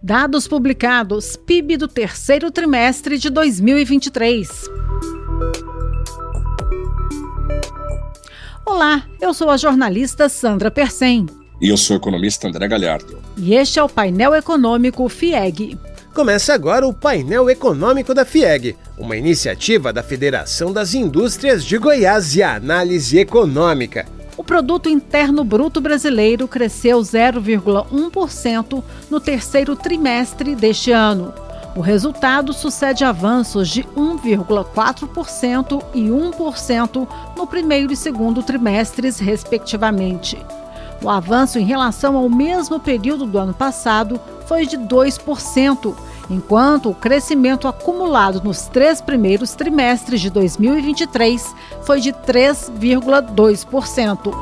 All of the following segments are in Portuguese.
Dados publicados: PIB do terceiro trimestre de 2023. Olá, eu sou a jornalista Sandra Persen. E eu sou o economista André Galhardo. E este é o painel econômico FIEG. Começa agora o painel econômico da FIEG, uma iniciativa da Federação das Indústrias de Goiás e Análise Econômica. O produto interno bruto brasileiro cresceu 0,1% no terceiro trimestre deste ano. O resultado sucede avanços de 1,4% e 1% no primeiro e segundo trimestres, respectivamente. O avanço em relação ao mesmo período do ano passado foi de 2%, enquanto o crescimento acumulado nos três primeiros trimestres de 2023 foi de 3,2%.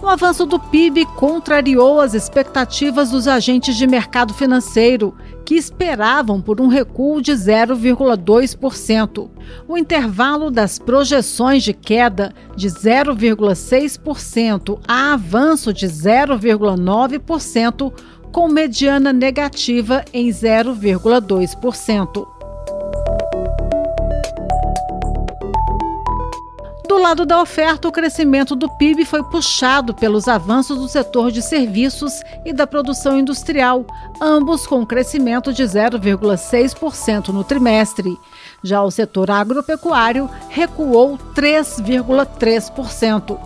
O avanço do PIB contrariou as expectativas dos agentes de mercado financeiro, que esperavam por um recuo de 0,2%. O intervalo das projeções de queda de 0,6% a avanço de 0,9%, com mediana negativa em 0,2%. Do lado da oferta, o crescimento do PIB foi puxado pelos avanços do setor de serviços e da produção industrial, ambos com crescimento de 0,6% no trimestre. Já o setor agropecuário recuou 3,3%.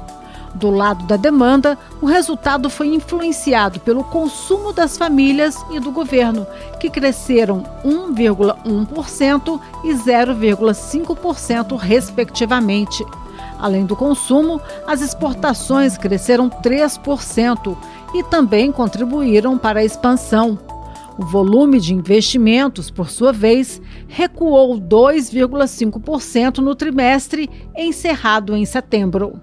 Do lado da demanda, o resultado foi influenciado pelo consumo das famílias e do governo, que cresceram 1,1% e 0,5%, respectivamente. Além do consumo, as exportações cresceram 3% e também contribuíram para a expansão. O volume de investimentos, por sua vez, recuou 2,5% no trimestre, encerrado em setembro.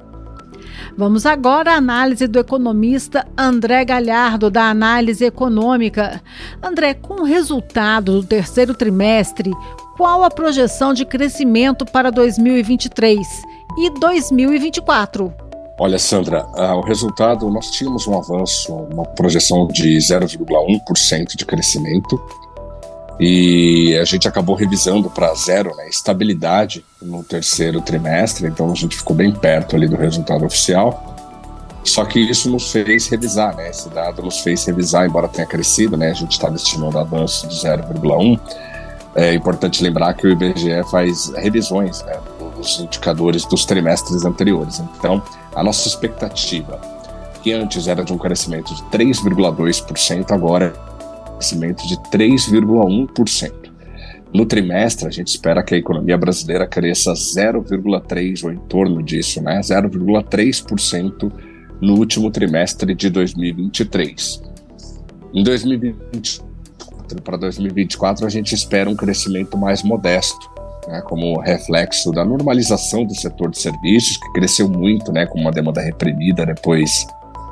Vamos agora à análise do economista André Galhardo, da Análise Econômica. André, com o resultado do terceiro trimestre, qual a projeção de crescimento para 2023? E 2024. Olha, Sandra, uh, o resultado, nós tínhamos um avanço, uma projeção de 0,1% de crescimento e a gente acabou revisando para zero, né, estabilidade no terceiro trimestre, então a gente ficou bem perto ali do resultado oficial. Só que isso nos fez revisar, né? Esse dado nos fez revisar, embora tenha crescido, né? A gente estava estimando avanço de 0,1. É importante lembrar que o IBGE faz revisões, né? Os indicadores dos trimestres anteriores. Então, a nossa expectativa, que antes era de um crescimento de 3,2%, agora é um crescimento de 3,1%. No trimestre, a gente espera que a economia brasileira cresça 0,3% ou em torno disso, né? 0,3% no último trimestre de 2023. Em 2024 para 2024, a gente espera um crescimento mais modesto, né, como reflexo da normalização do setor de serviços, que cresceu muito, né, com uma demanda reprimida depois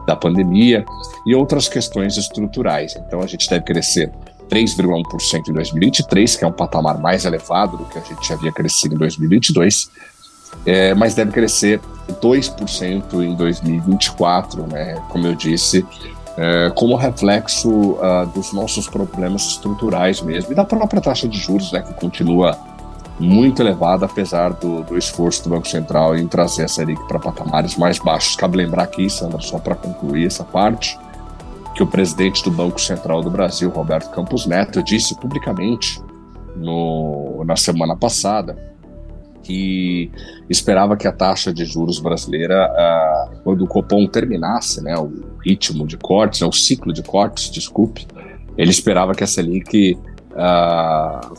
da pandemia, e outras questões estruturais. Então, a gente deve crescer 3,1% em 2023, que é um patamar mais elevado do que a gente havia crescido em 2022, é, mas deve crescer 2% em 2024, né, como eu disse, é, como reflexo uh, dos nossos problemas estruturais mesmo, e da própria taxa de juros, né, que continua muito elevada, apesar do, do esforço do Banco Central em trazer a Selic para patamares mais baixos. Cabe lembrar aqui, Sandra, só para concluir essa parte, que o presidente do Banco Central do Brasil, Roberto Campos Neto, disse publicamente no, na semana passada que esperava que a taxa de juros brasileira, uh, quando o Copom terminasse né, o ritmo de cortes, né, o ciclo de cortes, desculpe, ele esperava que a Selic uh,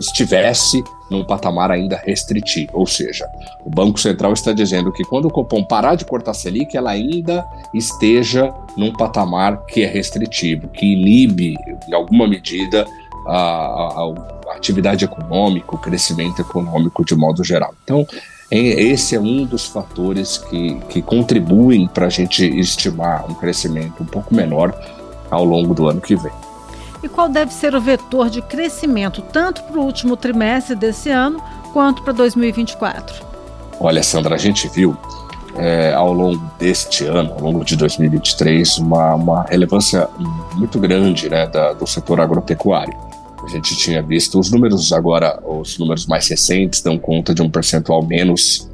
estivesse num patamar ainda restritivo. Ou seja, o Banco Central está dizendo que quando o Copom parar de cortar Selic, ela ainda esteja num patamar que é restritivo, que inibe, em alguma medida, a, a, a atividade econômica, o crescimento econômico de modo geral. Então, esse é um dos fatores que, que contribuem para a gente estimar um crescimento um pouco menor ao longo do ano que vem e qual deve ser o vetor de crescimento tanto para o último trimestre desse ano quanto para 2024? Olha, Sandra, a gente viu é, ao longo deste ano, ao longo de 2023, uma, uma relevância muito grande né, da, do setor agropecuário. A gente tinha visto os números agora, os números mais recentes dão conta de um percentual menos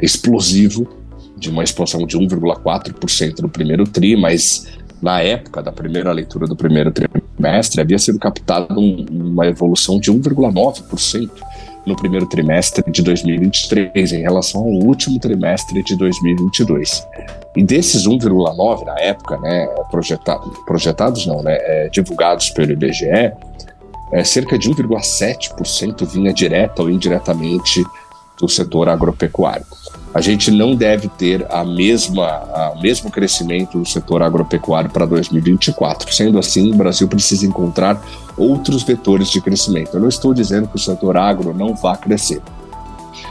explosivo, de uma expansão de 1,4% no primeiro TRI, mas na época da primeira leitura do primeiro trimestre havia sido captado um, uma evolução de 1,9% no primeiro trimestre de 2023 em relação ao último trimestre de 2022. E desses 1,9 na época, né, projetados, projetados não, né, é, divulgados pelo IBGE, é, cerca de 1,7% vinha direta ou indiretamente do setor agropecuário. A gente não deve ter a mesma, o mesmo crescimento do setor agropecuário para 2024. Sendo assim, o Brasil precisa encontrar outros vetores de crescimento. Eu não estou dizendo que o setor agro não vá crescer.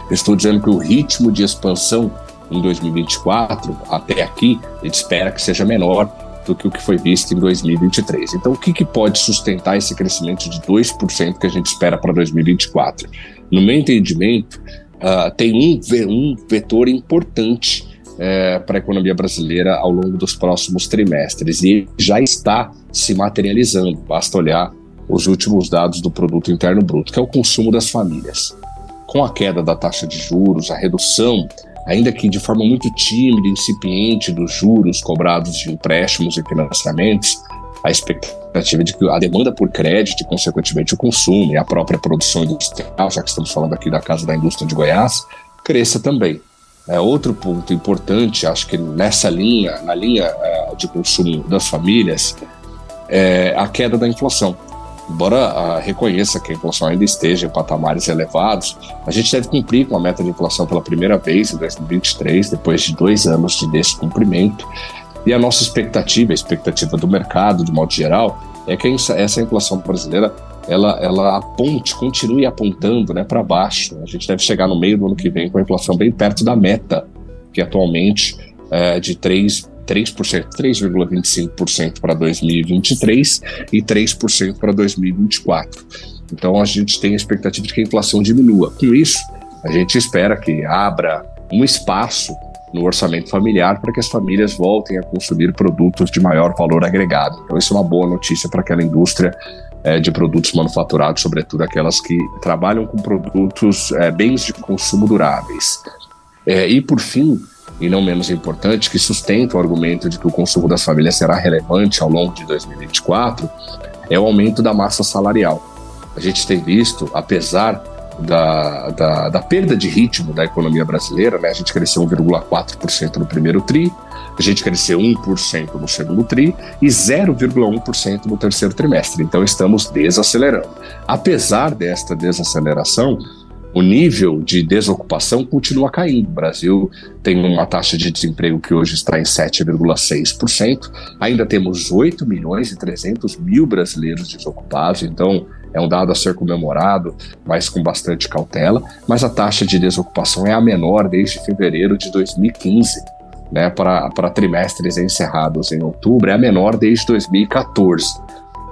Eu estou dizendo que o ritmo de expansão em 2024, até aqui, a gente espera que seja menor do que o que foi visto em 2023. Então, o que, que pode sustentar esse crescimento de 2% que a gente espera para 2024? No meu entendimento, uh, tem um, um vetor importante é, para a economia brasileira ao longo dos próximos trimestres e já está se materializando. Basta olhar os últimos dados do Produto Interno Bruto, que é o consumo das famílias. Com a queda da taxa de juros, a redução, ainda que de forma muito tímida e incipiente, dos juros cobrados de empréstimos e financiamentos, a expectativa de que a demanda por crédito e, consequentemente, o consumo e a própria produção industrial, já que estamos falando aqui da Casa da Indústria de Goiás, cresça também. É, outro ponto importante, acho que nessa linha, na linha é, de consumo das famílias, é a queda da inflação. Embora a, reconheça que a inflação ainda esteja em patamares elevados, a gente deve cumprir com a meta de inflação pela primeira vez em 2023, depois de dois anos de descumprimento. E a nossa expectativa, a expectativa do mercado, de modo geral, é que essa inflação brasileira ela, ela aponte, continue apontando né, para baixo. A gente deve chegar no meio do ano que vem com a inflação bem perto da meta, que atualmente é de 3, 3%, 3,25% para 2023 e 3% para 2024. Então a gente tem a expectativa de que a inflação diminua. Com isso, a gente espera que abra um espaço no orçamento familiar para que as famílias voltem a consumir produtos de maior valor agregado. Então, isso é uma boa notícia para aquela indústria é, de produtos manufaturados, sobretudo aquelas que trabalham com produtos, é, bens de consumo duráveis. É, e, por fim, e não menos importante, que sustenta o argumento de que o consumo das famílias será relevante ao longo de 2024, é o aumento da massa salarial. A gente tem visto, apesar da, da, da, perda de ritmo da economia brasileira, né? A gente cresceu 1,4% no primeiro TRI, a gente cresceu 1% no segundo TRI e 0,1% no terceiro trimestre. Então estamos desacelerando. Apesar desta desaceleração, o nível de desocupação continua caindo. O Brasil tem uma taxa de desemprego que hoje está em 7,6%. Ainda temos 8 milhões e 300 mil brasileiros desocupados, então é um dado a ser comemorado, mas com bastante cautela. Mas a taxa de desocupação é a menor desde fevereiro de 2015. Né, para, para trimestres encerrados em outubro, é a menor desde 2014.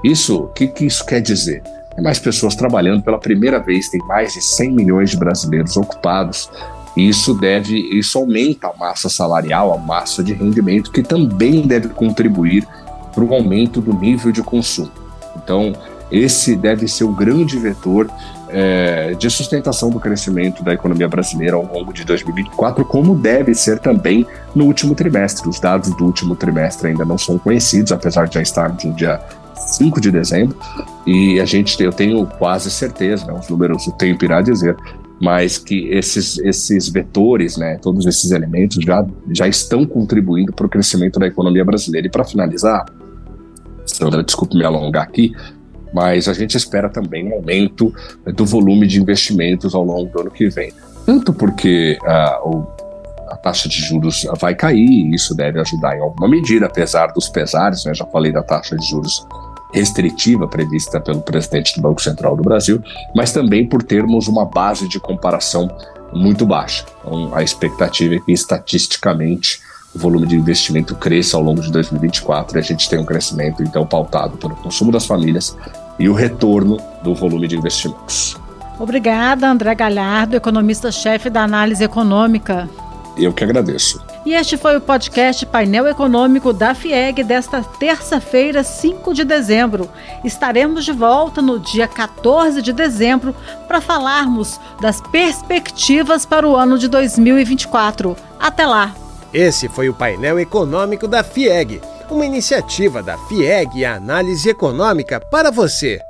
Isso, o que, que isso quer dizer? É mais pessoas trabalhando pela primeira vez, tem mais de 100 milhões de brasileiros ocupados. Isso deve, isso aumenta a massa salarial, a massa de rendimento, que também deve contribuir para o aumento do nível de consumo. Então, esse deve ser o grande vetor é, de sustentação do crescimento da economia brasileira ao longo de 2024, como deve ser também no último trimestre. Os dados do último trimestre ainda não são conhecidos, apesar de já estarmos no dia 5 de dezembro, e a gente, eu tenho quase certeza, né, os números o tempo irá dizer, mas que esses, esses vetores, né, todos esses elementos já, já estão contribuindo para o crescimento da economia brasileira. E para finalizar, Sandra, desculpe me alongar aqui, mas a gente espera também um aumento do volume de investimentos ao longo do ano que vem. Tanto porque uh, a taxa de juros vai cair, e isso deve ajudar em alguma medida, apesar dos pesares, né? já falei da taxa de juros restritiva prevista pelo presidente do Banco Central do Brasil, mas também por termos uma base de comparação muito baixa. Então, a expectativa é que estatisticamente o volume de investimento cresça ao longo de 2024 e a gente tem um crescimento então pautado pelo consumo das famílias e o retorno do volume de investimentos. Obrigada, André Galhardo, economista-chefe da análise econômica. Eu que agradeço. E este foi o podcast Painel Econômico da FIEG desta terça-feira, 5 de dezembro. Estaremos de volta no dia 14 de dezembro para falarmos das perspectivas para o ano de 2024. Até lá! Esse foi o painel econômico da FIEG, uma iniciativa da FIEG e Análise Econômica para você.